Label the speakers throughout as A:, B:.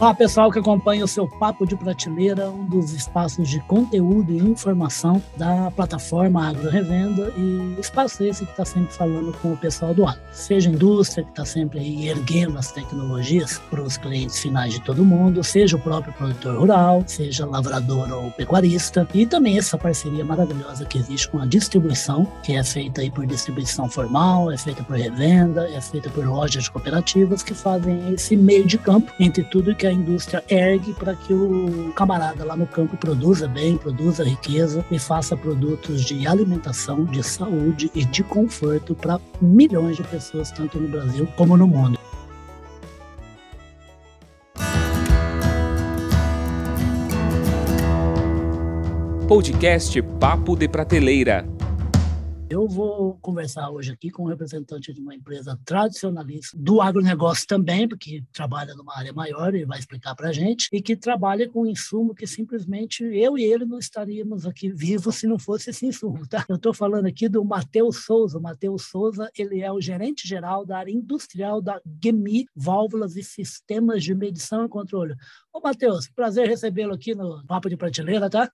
A: Olá, pessoal que acompanha o seu Papo de Prateleira, um dos espaços de conteúdo e informação da plataforma Agro Revenda e espaço esse que está sempre falando com o pessoal do agro. Seja indústria que está sempre aí erguendo as tecnologias para os clientes finais de todo mundo, seja o próprio produtor rural, seja lavrador ou pecuarista, e também essa parceria maravilhosa que existe com a distribuição, que é feita aí por distribuição formal, é feita por revenda, é feita por lojas cooperativas que fazem esse meio de campo entre tudo que que a indústria ergue para que o camarada lá no campo produza bem, produza riqueza e faça produtos de alimentação, de saúde e de conforto para milhões de pessoas, tanto no Brasil como no mundo.
B: Podcast Papo de Prateleira
A: eu vou conversar hoje aqui com um representante de uma empresa tradicionalista do agronegócio também, porque trabalha numa área maior e vai explicar para a gente, e que trabalha com um insumo que simplesmente eu e ele não estaríamos aqui vivos se não fosse esse insumo. Tá? Eu estou falando aqui do Matheus Souza. O Matheus Souza ele é o gerente geral da área industrial da GEMI, Válvulas e Sistemas de Medição e Controle. Ô, Matheus, prazer recebê-lo aqui no Papo de Prateleira, tá?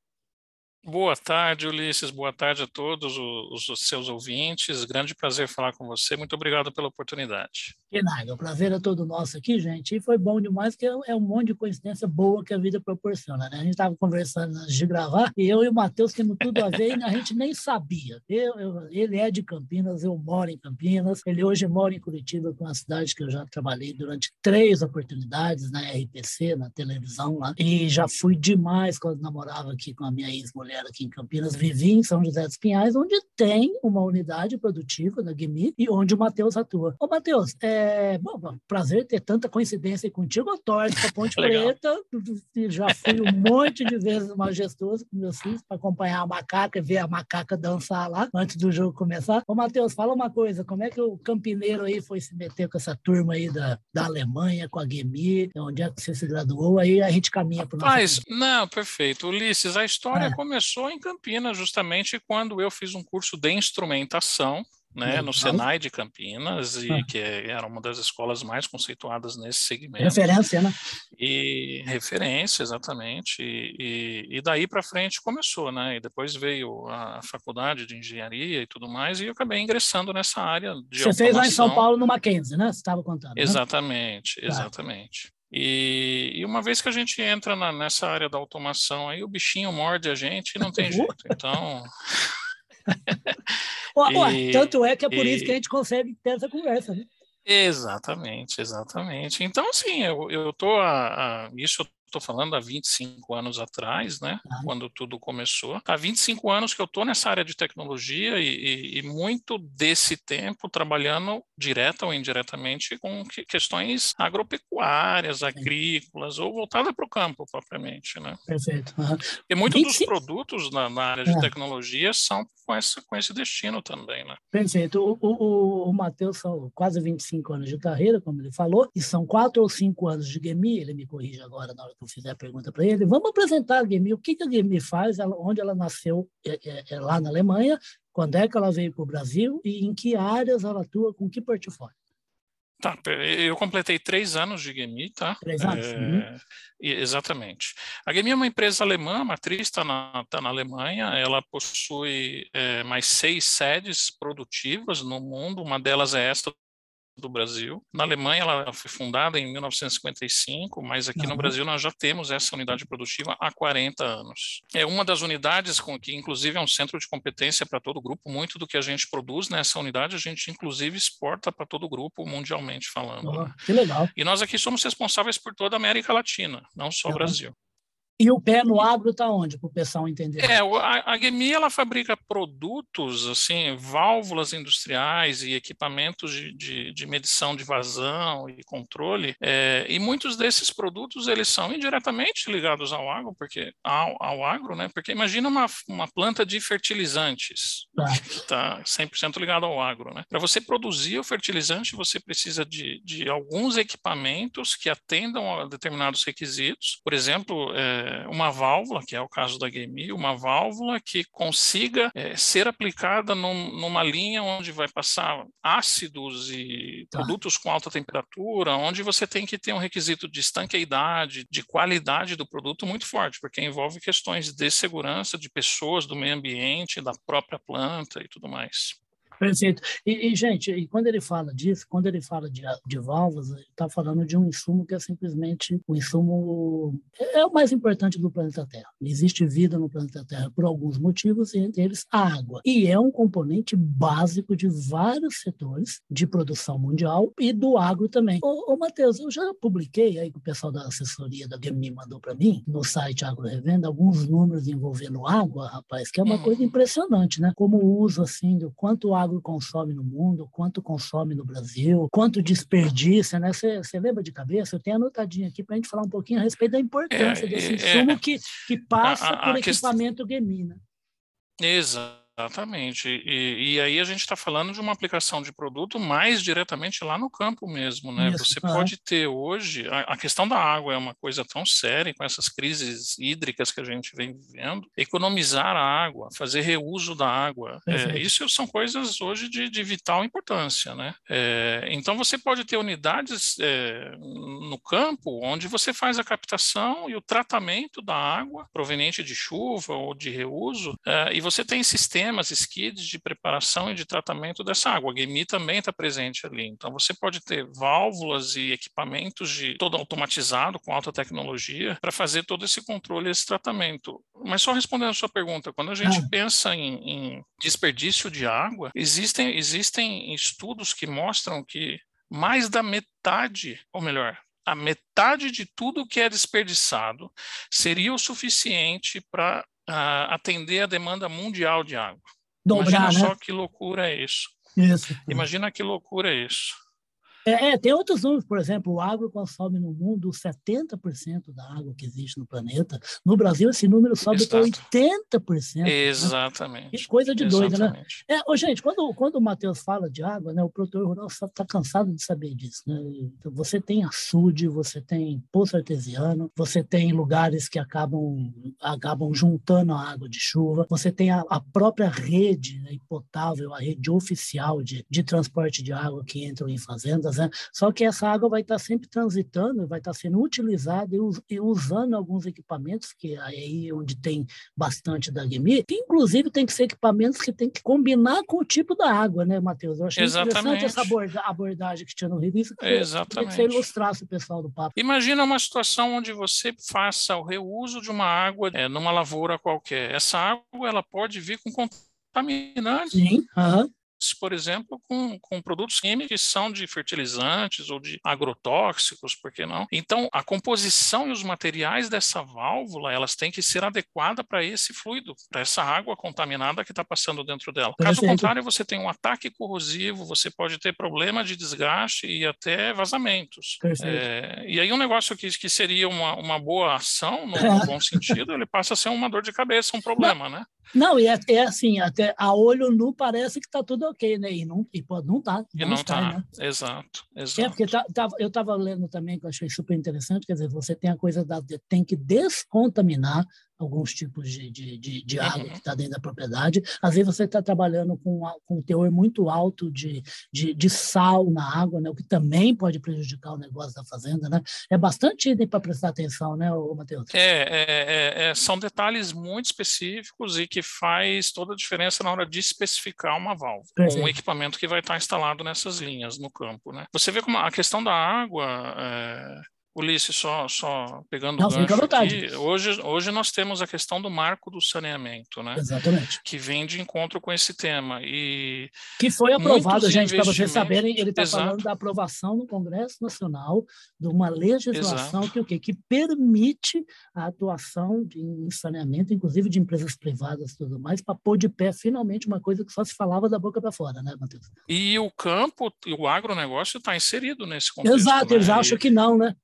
C: Boa tarde, Ulisses. Boa tarde a todos os, os, seus ouvintes. Grande prazer falar com você. Muito obrigado pela oportunidade.
A: Que nada, o prazer é todo nosso aqui, gente. E foi bom demais, que é um monte de coincidência boa que a vida proporciona, né? A gente estava conversando antes de gravar e eu e o Matheus temos tudo a ver e a gente nem sabia. Eu, eu, ele é de Campinas, eu moro em Campinas. Ele hoje mora em Curitiba, que é uma cidade que eu já trabalhei durante três oportunidades na RPC, na televisão lá. E já fui demais quando namorava aqui com a minha ex-mulher mulher aqui em Campinas, vivi em São José dos Pinhais, onde tem uma unidade produtiva da GMI e onde o Matheus atua. Ô, Matheus, é bom, bom, prazer ter tanta coincidência contigo. Eu torço para Ponte Preta, já fui um monte de vezes majestoso com meus filhos para acompanhar a macaca e ver a macaca dançar lá antes do jogo começar. Ô, Matheus, fala uma coisa, como é que o campineiro aí foi se meter com essa turma aí da, da Alemanha, com a GMI, onde é que você se graduou? Aí a gente caminha para o
C: nosso... Mas, não, perfeito. Ulisses, a história é. começou começou em Campinas, justamente quando eu fiz um curso de instrumentação né, no Senai de Campinas, e ah. que era uma das escolas mais conceituadas nesse segmento.
A: Referência, né?
C: E referência, exatamente. E, e, e daí para frente começou, né? E depois veio a faculdade de engenharia e tudo mais, e eu acabei ingressando nessa área de Você automação.
A: fez lá em São Paulo no Mackenzie, né? Você estava contando. Né?
C: Exatamente, né? exatamente. E, e, uma vez que a gente entra na, nessa área da automação, aí o bichinho morde a gente e não tem jeito. Então.
A: tanto é que é por e, isso que a gente consegue ter essa conversa. Né?
C: Exatamente, exatamente. Então, assim, eu, eu tô a, a isso estou falando há 25 anos atrás, né, uhum. quando tudo começou. Há 25 anos que eu estou nessa área de tecnologia e, e, e, muito desse tempo trabalhando direta ou indiretamente com que, questões agropecuárias, agrícolas ou voltada para o campo propriamente, né.
A: Perfeito. Uhum.
C: E muitos 25... dos produtos na, na área de é. tecnologia são com, essa, com esse destino também, né.
A: Perfeito. O, o, o Matheus são quase 25 anos de carreira, como ele falou, e são quatro ou cinco anos de GMI, ele me corrige agora na hora fizer a pergunta para ele, vamos apresentar a Gemi, o que, que a Gemi faz, ela, onde ela nasceu é, é, é, lá na Alemanha, quando é que ela veio para o Brasil e em que áreas ela atua, com que portfólio?
C: Tá, eu completei três anos de Gemi, tá?
A: Três anos. É, uhum.
C: Exatamente. A Gemi é uma empresa alemã, a matriz está na, tá na Alemanha, ela possui é, mais seis sedes produtivas no mundo, uma delas é esta do Brasil. Na Alemanha, ela foi fundada em 1955, mas aqui no Brasil nós já temos essa unidade produtiva há 40 anos. É uma das unidades com que, inclusive, é um centro de competência para todo o grupo. Muito do que a gente produz nessa unidade, a gente, inclusive, exporta para todo o grupo, mundialmente falando.
A: Oh, que legal.
C: E nós aqui somos responsáveis por toda a América Latina, não só o Brasil.
A: E o pé no agro está onde, para o pessoal entender?
C: É, a, a GMI ela fabrica produtos, assim, válvulas industriais e equipamentos de, de, de medição de vazão e controle, é, e muitos desses produtos eles são indiretamente ligados ao agro, porque ao, ao agro, né? Porque imagina uma, uma planta de fertilizantes, tá 100% ligado ao agro, né? Para você produzir o fertilizante, você precisa de, de alguns equipamentos que atendam a determinados requisitos, por exemplo, é, é, uma válvula, que é o caso da GMI, uma válvula que consiga é, ser aplicada num, numa linha onde vai passar ácidos e tá. produtos com alta temperatura, onde você tem que ter um requisito de estanqueidade, de qualidade do produto muito forte, porque envolve questões de segurança de pessoas, do meio ambiente, da própria planta e tudo mais.
A: Perfeito. E, e, gente, e quando ele fala disso, quando ele fala de, de válvulas, ele está falando de um insumo que é simplesmente o um insumo é, é, o mais importante do planeta Terra. Existe vida no planeta Terra por alguns motivos, entre eles a água. E é um componente básico de vários setores de produção mundial e do agro também. Ô, ô Matheus, eu já publiquei aí que o pessoal da assessoria da Gemini mandou para mim, no site Agro Revenda, alguns números envolvendo água, rapaz, que é uma hum. coisa impressionante, né? Como o uso, assim, do quanto água agro consome no mundo, quanto consome no Brasil, quanto desperdiça, né? Você lembra de cabeça? Eu tenho anotadinho aqui para a gente falar um pouquinho a respeito da importância é, desse é, insumo é, que, que passa a, a, por equipamento questão... Gemina.
C: Exato. Exatamente. E, e, aí a gente está falando de uma aplicação de produto mais diretamente lá no campo mesmo, né? Isso, Você é. pode ter hoje a, a, questão da água é uma coisa tão séria com essas crises hídricas que a gente vem vivendo. Economizar a água, fazer reuso da água, é, isso são coisas hoje de, de vital importância, né? É, então você pode ter unidades é, no campo onde você faz a captação e o tratamento da água proveniente de chuva ou de reuso, é, e você tem sistemas sistemas, skids de preparação e de tratamento dessa água. A GMI também está presente ali. Então, você pode ter válvulas e equipamentos de todo automatizado, com alta tecnologia, para fazer todo esse controle e esse tratamento. Mas só respondendo a sua pergunta, quando a gente ah. pensa em, em desperdício de água, existem, existem estudos que mostram que mais da metade, ou melhor, a metade de tudo que é desperdiçado seria o suficiente para atender a demanda mundial de água. Dobrar, Imagina né? só que loucura é isso. Isso. Imagina que loucura é isso.
A: É, é, tem outros números, por exemplo, o agro consome no mundo 70% da água que existe no planeta. No Brasil, esse número sobe para 80%.
C: Exatamente. Né?
A: Que coisa de doida, né? É, ô, gente, quando, quando o Matheus fala de água, né, o produtor rural está cansado de saber disso. Né? Então, você tem açude, você tem poço artesiano, você tem lugares que acabam, acabam juntando a água de chuva, você tem a, a própria rede né, potável, a rede oficial de, de transporte de água que entram em fazendas né? Só que essa água vai estar sempre transitando, vai estar sendo utilizada e, usando alguns equipamentos, que é aí onde tem bastante da GMI, que inclusive tem que ser equipamentos que tem que combinar com o tipo da água, né, Matheus? Eu achei Exatamente. interessante essa abordagem que tinha no Rio. Isso que Exatamente. que você ilustrasse o pessoal do papo.
C: Imagina uma situação onde você faça o reuso de uma água é, numa lavoura qualquer. Essa água ela pode vir com contaminantes.
A: Sim, uhum
C: por exemplo, com, com produtos químicos que são de fertilizantes ou de agrotóxicos, por que não? Então, a composição e os materiais dessa válvula, elas têm que ser adequadas para esse fluido, para essa água contaminada que está passando dentro dela. Caso contrário, você tem um ataque corrosivo, você pode ter problema de desgaste e até vazamentos. É, e aí um negócio que, que seria uma, uma boa ação, no, no bom sentido, ele passa a ser uma dor de cabeça, um problema, né?
A: Não, e é, é, assim, até a olho nu parece que está tudo ok, né? E não, e pode não. Tá,
C: e não está, né? exato, exato.
A: É, porque tá, tá, eu estava lendo também, que eu achei super interessante, quer dizer, você tem a coisa da, tem que descontaminar alguns tipos de, de, de, de água uhum. que está dentro da propriedade. Às vezes você está trabalhando com, com um teor muito alto de, de, de, sal na água, né? o que também pode prejudicar o negócio da fazenda. Né? É bastante item para prestar atenção, né, Matheus?
C: É, é, é, é, são detalhes muito específicos e que faz toda a diferença na hora de especificar uma válvula, um equipamento que vai estar instalado nessas linhas no campo. Né? Você vê como a questão da água é, Ulisses, só, só pegando Não, o gancho aqui, hoje, hoje nós temos a questão do marco do saneamento, né?
A: Exatamente.
C: Que vem de encontro com esse tema. E
A: que foi aprovado, gente, para vocês saberem, ele está falando da aprovação no Congresso Nacional de uma legislação que, o quê? que permite a atuação de, saneamento, inclusive de empresas privadas e tudo mais, para pôr de pé finalmente uma coisa que só se falava da boca para fora, né, Matheus?
C: E o campo, o agronegócio está inserido nesse contexto.
A: Exato,
C: né?
A: eles acham que não, né?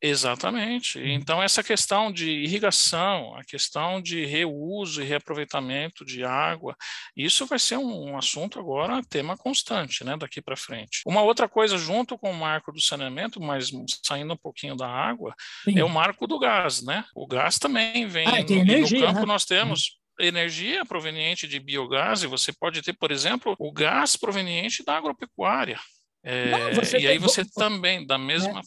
C: Exatamente.
A: Uhum.
C: Então, essa questão de irrigação, a questão de reuso e reaproveitamento de água, isso vai ser um, assunto agora, tema constante, né, daqui para frente. Uma outra coisa, junto com o marco do saneamento, mas saindo um pouquinho da água,
A: Sim.
C: é o marco do gás, né? O gás também vem.
A: Ah, tem
C: no, e
A: energia,
C: no campo
A: né?
C: nós temos energia proveniente de biogás, e você pode ter, por exemplo, o gás proveniente da agropecuária. É,
A: Não,
C: e aí
A: tem-
C: você
A: vo-
C: também, da mesma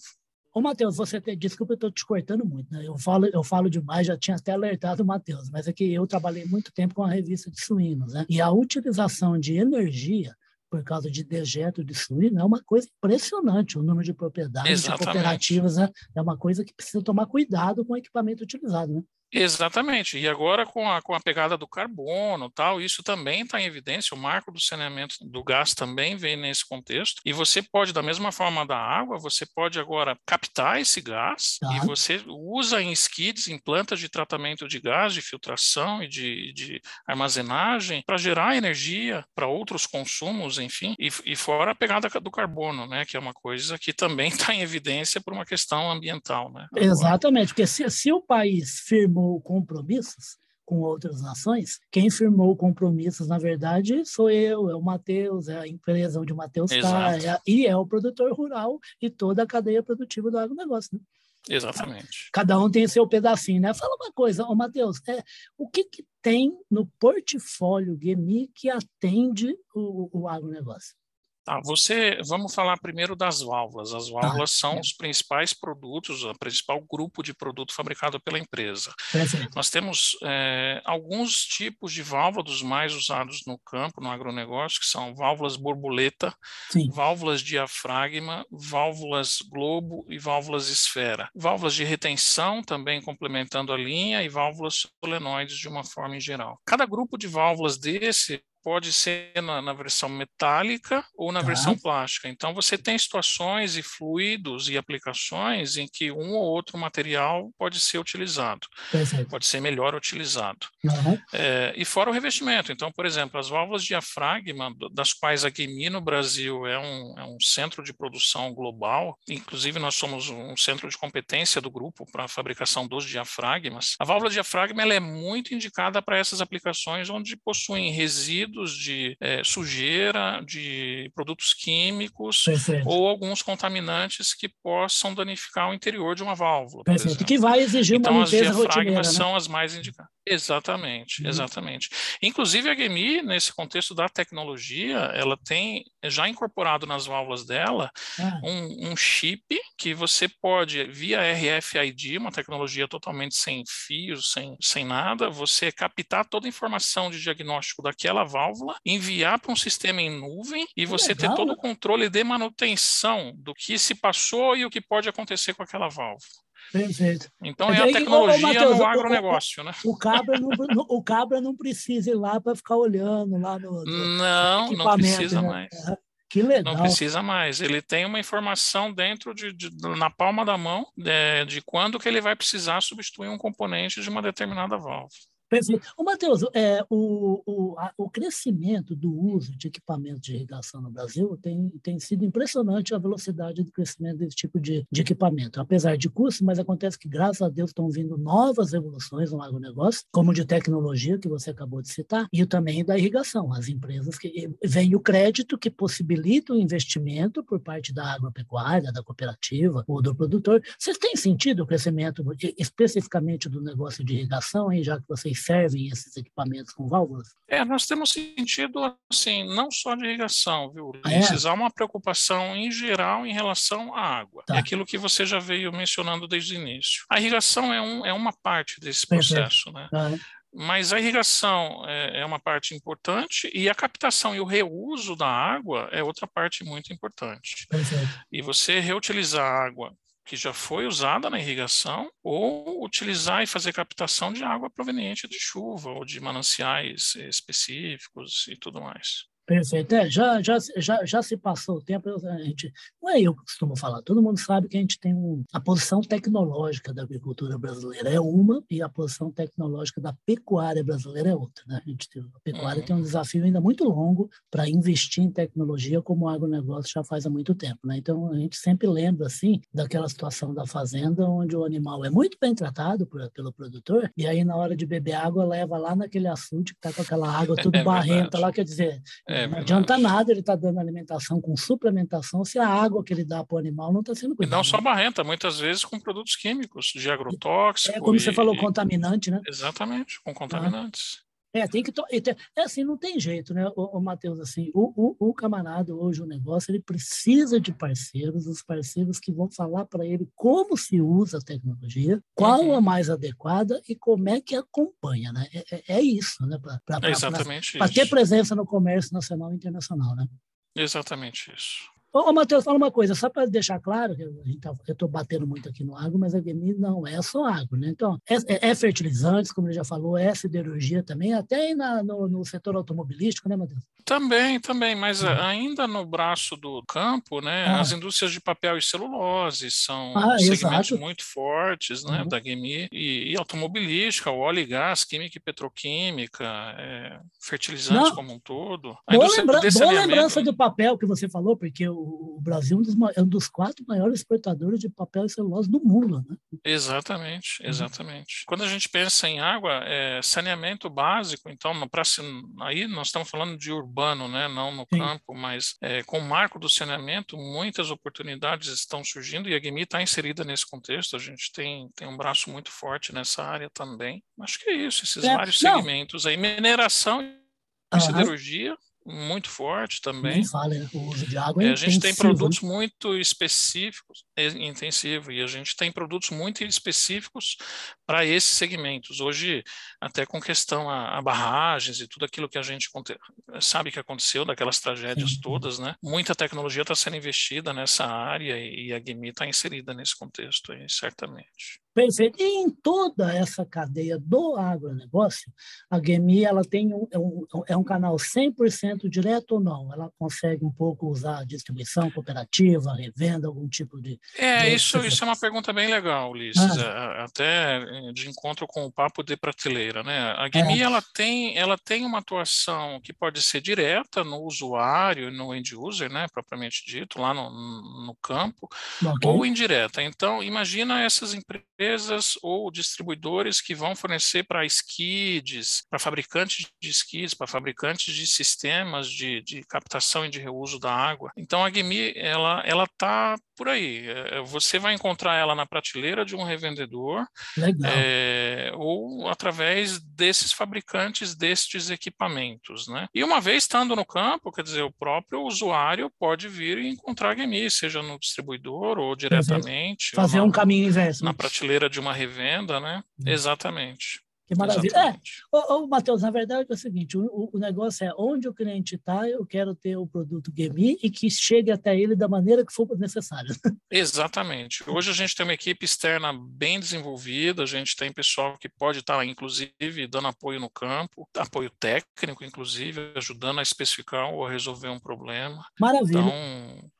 A: Ô, Matheus, você tem, desculpa, eu estou te cortando muito, né? Eu falo, eu falo demais, já tinha até alertado o Matheus, mas é que eu trabalhei muito tempo com a revista de suínos, né? E a utilização de energia por causa de dejeto de suíno é uma coisa impressionante. O número de propriedades, de cooperativas, né? é uma coisa que precisa tomar cuidado com o equipamento utilizado, né?
C: Exatamente. E agora com a, com a pegada do carbono, tal, isso também está em evidência. O marco do saneamento do gás também vem nesse contexto. E você pode, da mesma forma da água, você pode agora captar esse gás
A: Tá.
C: e você usa em skids, em plantas de tratamento de gás, de filtração e de, de armazenagem para gerar energia para outros consumos, enfim. E, e fora a pegada do carbono, né, que é uma coisa que também está em evidência por uma questão ambiental, né? agora.
A: Exatamente, porque se, se o país firmou compromissos com outras nações, quem firmou compromissos, na verdade, sou eu, é o Matheus, é a empresa onde o Matheus está,
C: Exato.
A: e é o produtor rural e toda a cadeia produtiva do agronegócio. Né?
C: Exatamente.
A: Cada um tem seu pedacinho, né? Fala uma coisa, ô Matheus, é, o que, que tem no portfólio GMI que atende o, o agronegócio?
C: Tá, você, vamos falar primeiro das válvulas. As válvulas são
A: é.
C: os principais produtos, o principal grupo de produto fabricado pela empresa.
A: Perfeito.
C: Nós temos é, alguns tipos de válvula dos mais usados no campo, no agronegócio, que são válvulas borboleta,
A: Sim,
C: válvulas diafragma, válvulas globo e válvulas esfera. Válvulas de retenção também complementando a linha e válvulas solenoides de uma forma em geral. Cada grupo de válvulas desse pode ser na, na versão metálica ou na
A: Tá.
C: versão plástica. Então você tem situações e fluidos e aplicações em que um ou outro material pode ser utilizado,
A: perfeito.
C: pode ser melhor utilizado.
A: Uhum.
C: É, e fora o revestimento. Então, por exemplo, as válvulas diafragma, das quais a GMI no Brasil é um, é um centro de produção global, inclusive nós somos um centro de competência do grupo para a fabricação dos diafragmas. A válvula diafragma ela é muito indicada para essas aplicações onde possuem resíduos de eh, sujeira, de produtos químicos
A: Perfeito.
C: ou alguns contaminantes que possam danificar o interior de uma válvula.
A: Perfeito. Que vai exigir uma
C: Então, as
A: limpeza rotineira,
C: diafragmas
A: né?
C: são as mais indicadas. Exatamente,
A: Uhum.
C: exatamente. Inclusive, a GMI, nesse contexto da tecnologia, ela tem já incorporado nas válvulas dela
A: Ah,
C: um, um chip que você pode, via RFID, uma tecnologia totalmente sem fios, sem, sem nada, você captar toda a informação de diagnóstico daquela válvula, enviar para um sistema em nuvem e você ter
A: legal,
C: todo
A: né?
C: o controle de manutenção do que se passou e o que pode acontecer com aquela válvula.
A: Perfeito.
C: Então
A: Mas
C: é a
A: aí, ô,
C: tecnologia
A: Matheus,
C: no
A: o- o-
C: agronegócio, né?
A: O cabra não, o cabra não precisa ir lá para ficar olhando lá no,
C: Não, não precisa
A: né?
C: mais.
A: Que legal.
C: Não precisa mais. Ele tem uma informação dentro de, de- na palma da mão é, de quando que ele vai precisar substituir um componente de uma determinada válvula.
A: Perfeito. Matheus, é, o, o, o crescimento do uso de equipamento de irrigação no Brasil tem, tem sido impressionante a velocidade do crescimento desse tipo de, de equipamento. Apesar de custo, mas acontece que, graças a Deus, estão vindo novas evoluções no agronegócio, como de tecnologia, que você acabou de citar, e também da irrigação. As empresas que vem o crédito que possibilita o investimento por parte da agropecuária, da cooperativa ou do produtor. Vocês têm sentido o crescimento especificamente do negócio de irrigação, aí, já que vocês servem esses equipamentos com válvulas?
C: É, nós temos sentido, assim, não só de irrigação, viu,
A: Ah, é?
C: Há uma preocupação em geral em relação à água.
A: Tá.
C: É aquilo que você já veio mencionando desde o início. A irrigação é, um, é uma parte desse
A: Perfeito.
C: processo, né?
A: Ah,
C: Mas a irrigação é, é uma parte importante e a captação e o reuso da água é outra parte muito importante.
A: perfeito.
C: E você reutilizar a água que já foi usada na irrigação ou utilizar e fazer captação de água proveniente de chuva ou de mananciais específicos e tudo mais.
A: Perfeito. É, já, já, já, já se passou o tempo, a gente, não é eu que costumo falar, todo mundo sabe que a gente tem um, a posição tecnológica da agricultura brasileira é uma e a posição tecnológica da pecuária brasileira é outra. Né? A, gente tem, a pecuária uhum. tem um desafio ainda muito longo para investir em tecnologia como o agronegócio já faz há muito tempo. Né? Então, a gente sempre lembra, assim, daquela situação da fazenda onde o animal é muito bem tratado por, pelo produtor e aí, na hora de beber água, leva lá naquele açude que está com aquela água tudo é barrenta lá, quer dizer, é não adianta nada ele estar tá dando alimentação com suplementação se a água que ele dá para o animal não está sendo
C: cuidada. E não só barrenta, muitas vezes com produtos químicos, de agrotóxico.
A: É como
C: e,
A: você falou, contaminante, né?
C: Exatamente, com contaminantes.
A: É, tem que. É assim, não tem jeito, né, o, o Matheus? Assim, o, o, o, camarada hoje, o negócio, ele precisa de parceiros, os parceiros que vão falar para ele como se usa a tecnologia, qual uhum. a mais adequada e como é que acompanha, né? É, é, é isso, né?
C: Pra, é exatamente
A: Para ter presença no comércio nacional e internacional, né?
C: Exatamente isso.
A: Ô, ô Matheus, fala uma coisa, só para deixar claro, que eu tá, estou batendo muito aqui no agro, mas a GMI não é só agro, né? Então, é, é, é fertilizantes, como ele já falou, é siderurgia também, até na, no, no, setor automobilístico, né, Matheus?
C: Também, também, mas uhum. ainda no braço do campo, né, ah. as indústrias de papel e celulose são ah, segmentos exato. muito fortes, né, uhum. da GMI, e, e, automobilística, o óleo e gás, química e petroquímica, é, fertilizantes não. como um todo.
A: boa, lembra boa lembrança do papel que você falou, porque o o Brasil é um, dos, é um dos quatro maiores exportadores de papel e celulose do mundo. Né?
C: Exatamente, uhum. exatamente. Quando a gente pensa em água, é saneamento básico, então, pra, aí nós estamos falando de urbano, né? não no Sim. campo, mas é, com o marco do saneamento, muitas oportunidades estão surgindo e a GMI está inserida nesse contexto, a gente tem, tem um braço muito forte nessa área também. Acho que é isso, esses é, vários não. segmentos aí, mineração e uhum. siderurgia, muito forte também. Nem
A: fala, né? o uso de água é,
C: é A gente tem produtos muito específicos, intensivo, e a gente tem produtos muito específicos para esses segmentos. Hoje, até com questão a, a, barragens e tudo aquilo que a gente sabe que aconteceu, daquelas tragédias Sim. todas, né? Muita tecnologia está sendo investida nessa área e, e a GMI está inserida nesse contexto aí, certamente.
A: Perfeito. E em toda essa cadeia do agronegócio, a GMI ela tem um, é, um, é um canal 100% direto ou não? Ela consegue um pouco usar distribuição cooperativa, revenda, algum tipo de...
C: É, de isso, isso é uma pergunta bem legal, Ulisses, ah. É, de encontro com o papo de prateleira. Né? A GMI é. ela, tem, ela tem uma atuação que pode ser direta no usuário, no end user, né, propriamente dito, lá no, no campo, okay. ou indireta. Então, imagina essas empresas empresas ou distribuidores que vão fornecer para skids, para fabricantes de skids, para fabricantes de sistemas de, de captação e de reuso da água. Então a GMI ela ela está por aí. É, você vai encontrar ela na prateleira de um revendedor é, ou através desses fabricantes destes equipamentos, né? E uma vez estando no campo, quer dizer, o próprio usuário pode vir e encontrar a GMI, seja no distribuidor ou diretamente.
A: Fazer ou na, um caminho inverso.
C: Na prateleira prateleira de uma revenda, né? Hum. Exatamente.
A: Que maravilha. Exatamente. É, ô, ô, Matheus, na verdade é o seguinte, o, o negócio é onde o cliente está, eu quero ter o produto GMI e que chegue até ele da maneira que for necessário.
C: Exatamente. Hoje a gente tem uma equipe externa bem desenvolvida, a gente tem pessoal que pode estar, tá, inclusive, dando apoio no campo, apoio técnico, inclusive, ajudando a especificar ou a resolver um problema.
A: Maravilha.
C: Então,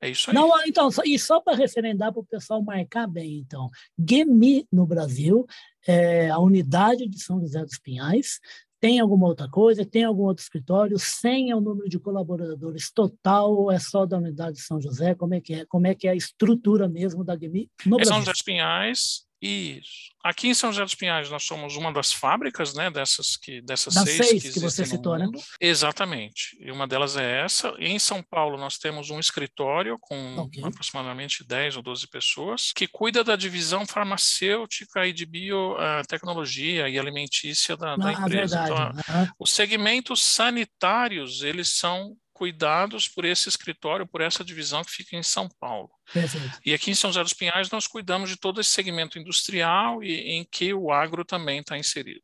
C: é isso aí.
A: Não, então, e só para referendar para o pessoal marcar bem, então, GEMI no Brasil, é a unidade de São José dos Pinhais, tem alguma outra coisa? Tem algum outro escritório? 100 é o número de colaboradores total ou é só da unidade de São José? Como é que é? Como é que é a estrutura mesmo da GEMI no é Brasil?
C: São José dos Pinhais, isso. Aqui em São José dos Pinhais nós somos uma das fábricas, né, dessas que dessas
A: das seis, seis que, que você citou, né?
C: Exatamente. E uma delas é essa. Em São Paulo nós temos um escritório com okay. aproximadamente 10 ou 12 pessoas que cuida da divisão farmacêutica e de biotecnologia e alimentícia da, da ah, empresa. Verdade. Então, uhum. os segmentos sanitários, eles são cuidados por esse escritório, por essa divisão que fica em São Paulo. Perfeito. E aqui em São José dos Pinhais nós cuidamos de todo esse segmento industrial e em que o agro também está inserido.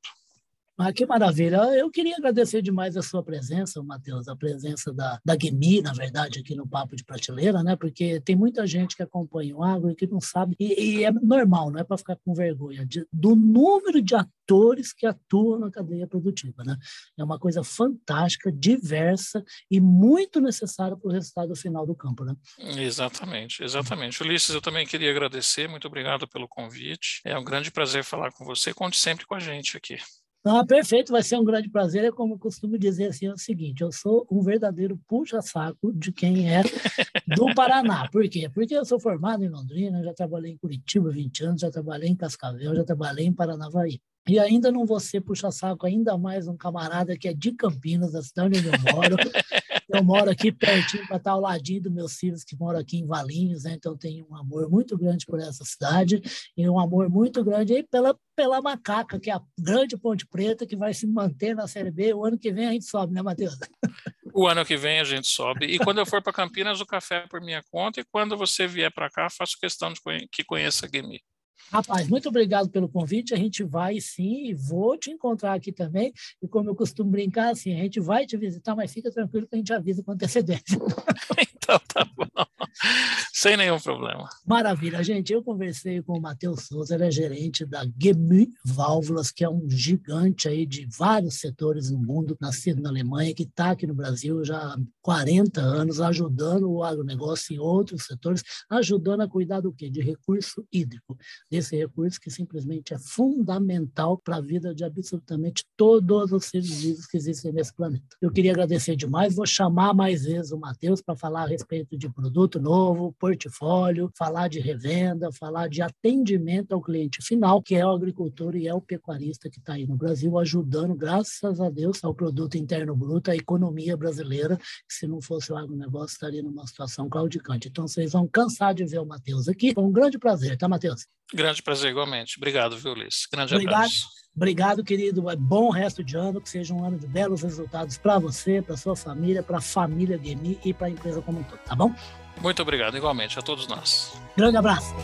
A: Ah, que maravilha. Eu queria agradecer demais a sua presença, Matheus, a presença da, da na verdade, aqui no Papo de Prateleira, né? Porque tem muita gente que acompanha o agro e que não sabe, e, e é normal, não é para ficar com vergonha, de, do número de atores que atuam na cadeia produtiva, né? É uma coisa fantástica, diversa e muito necessária para o resultado final do campo, né?
C: Exatamente, exatamente. Ulisses, eu também queria agradecer, muito obrigado pelo convite. É um grande prazer falar com você. Conte sempre com a gente aqui.
A: Ah, perfeito, vai ser um grande prazer. É como eu costumo dizer assim, é o seguinte, eu sou um verdadeiro puxa-saco de quem é do Paraná. Por quê? Porque eu sou formado em Londrina, já trabalhei em Curitiba 20 anos, já trabalhei em Cascavel, já trabalhei em Paranavaí. E ainda não vou ser puxa-saco, ainda mais um camarada que é de Campinas, da cidade onde eu moro. Eu moro aqui pertinho, para estar ao ladinho dos meus filhos que moram aqui em Valinhos, né? então tenho um amor muito grande por essa cidade e um amor muito grande aí pela, pela Macaca, que é a grande Ponte Preta, que vai se manter na Série B. O ano que vem a gente sobe, né, Matheus?
C: O ano que vem a gente sobe. E quando eu for para Campinas, o café é por minha conta. E quando você vier para cá, faço questão de que conheça a Guemi.
A: Rapaz, muito obrigado pelo convite. A gente vai sim, e vou te encontrar aqui também. E como eu costumo brincar, assim, a gente vai te visitar, mas fica tranquilo que a gente avisa com antecedência.
C: então tá bom. Sem nenhum problema.
A: Maravilha, gente. Eu conversei com o Matheus Souza, ele é gerente da Gemi Válvulas, que é um gigante aí de vários setores no mundo, nascido na Alemanha, que está aqui no Brasil já há 40 anos, ajudando o agronegócio em outros setores, ajudando a cuidar do quê? De recurso hídrico desse recurso que simplesmente é fundamental para a vida de absolutamente todos os seres vivos que existem nesse planeta. Eu queria agradecer demais, vou chamar mais vezes o Matheus para falar a respeito de produto novo, portfólio, falar de revenda, falar de atendimento ao cliente final, que é o agricultor e é o pecuarista que está aí no Brasil, ajudando, graças a Deus, ao produto interno bruto, à economia brasileira, que se não fosse o agronegócio estaria numa situação claudicante. Então, vocês vão cansar de ver o Matheus aqui. Foi um grande prazer, tá, Matheus?
C: Grande prazer, igualmente. Obrigado, viu, Ulisses? Grande Obrigado. abraço.
A: Obrigado, querido. É bom resto de ano, que seja um ano de belos resultados para você, para sua família, para a família Gemi e para a empresa como um todo, tá bom?
C: Muito obrigado, igualmente, a todos nós.
A: Grande abraço.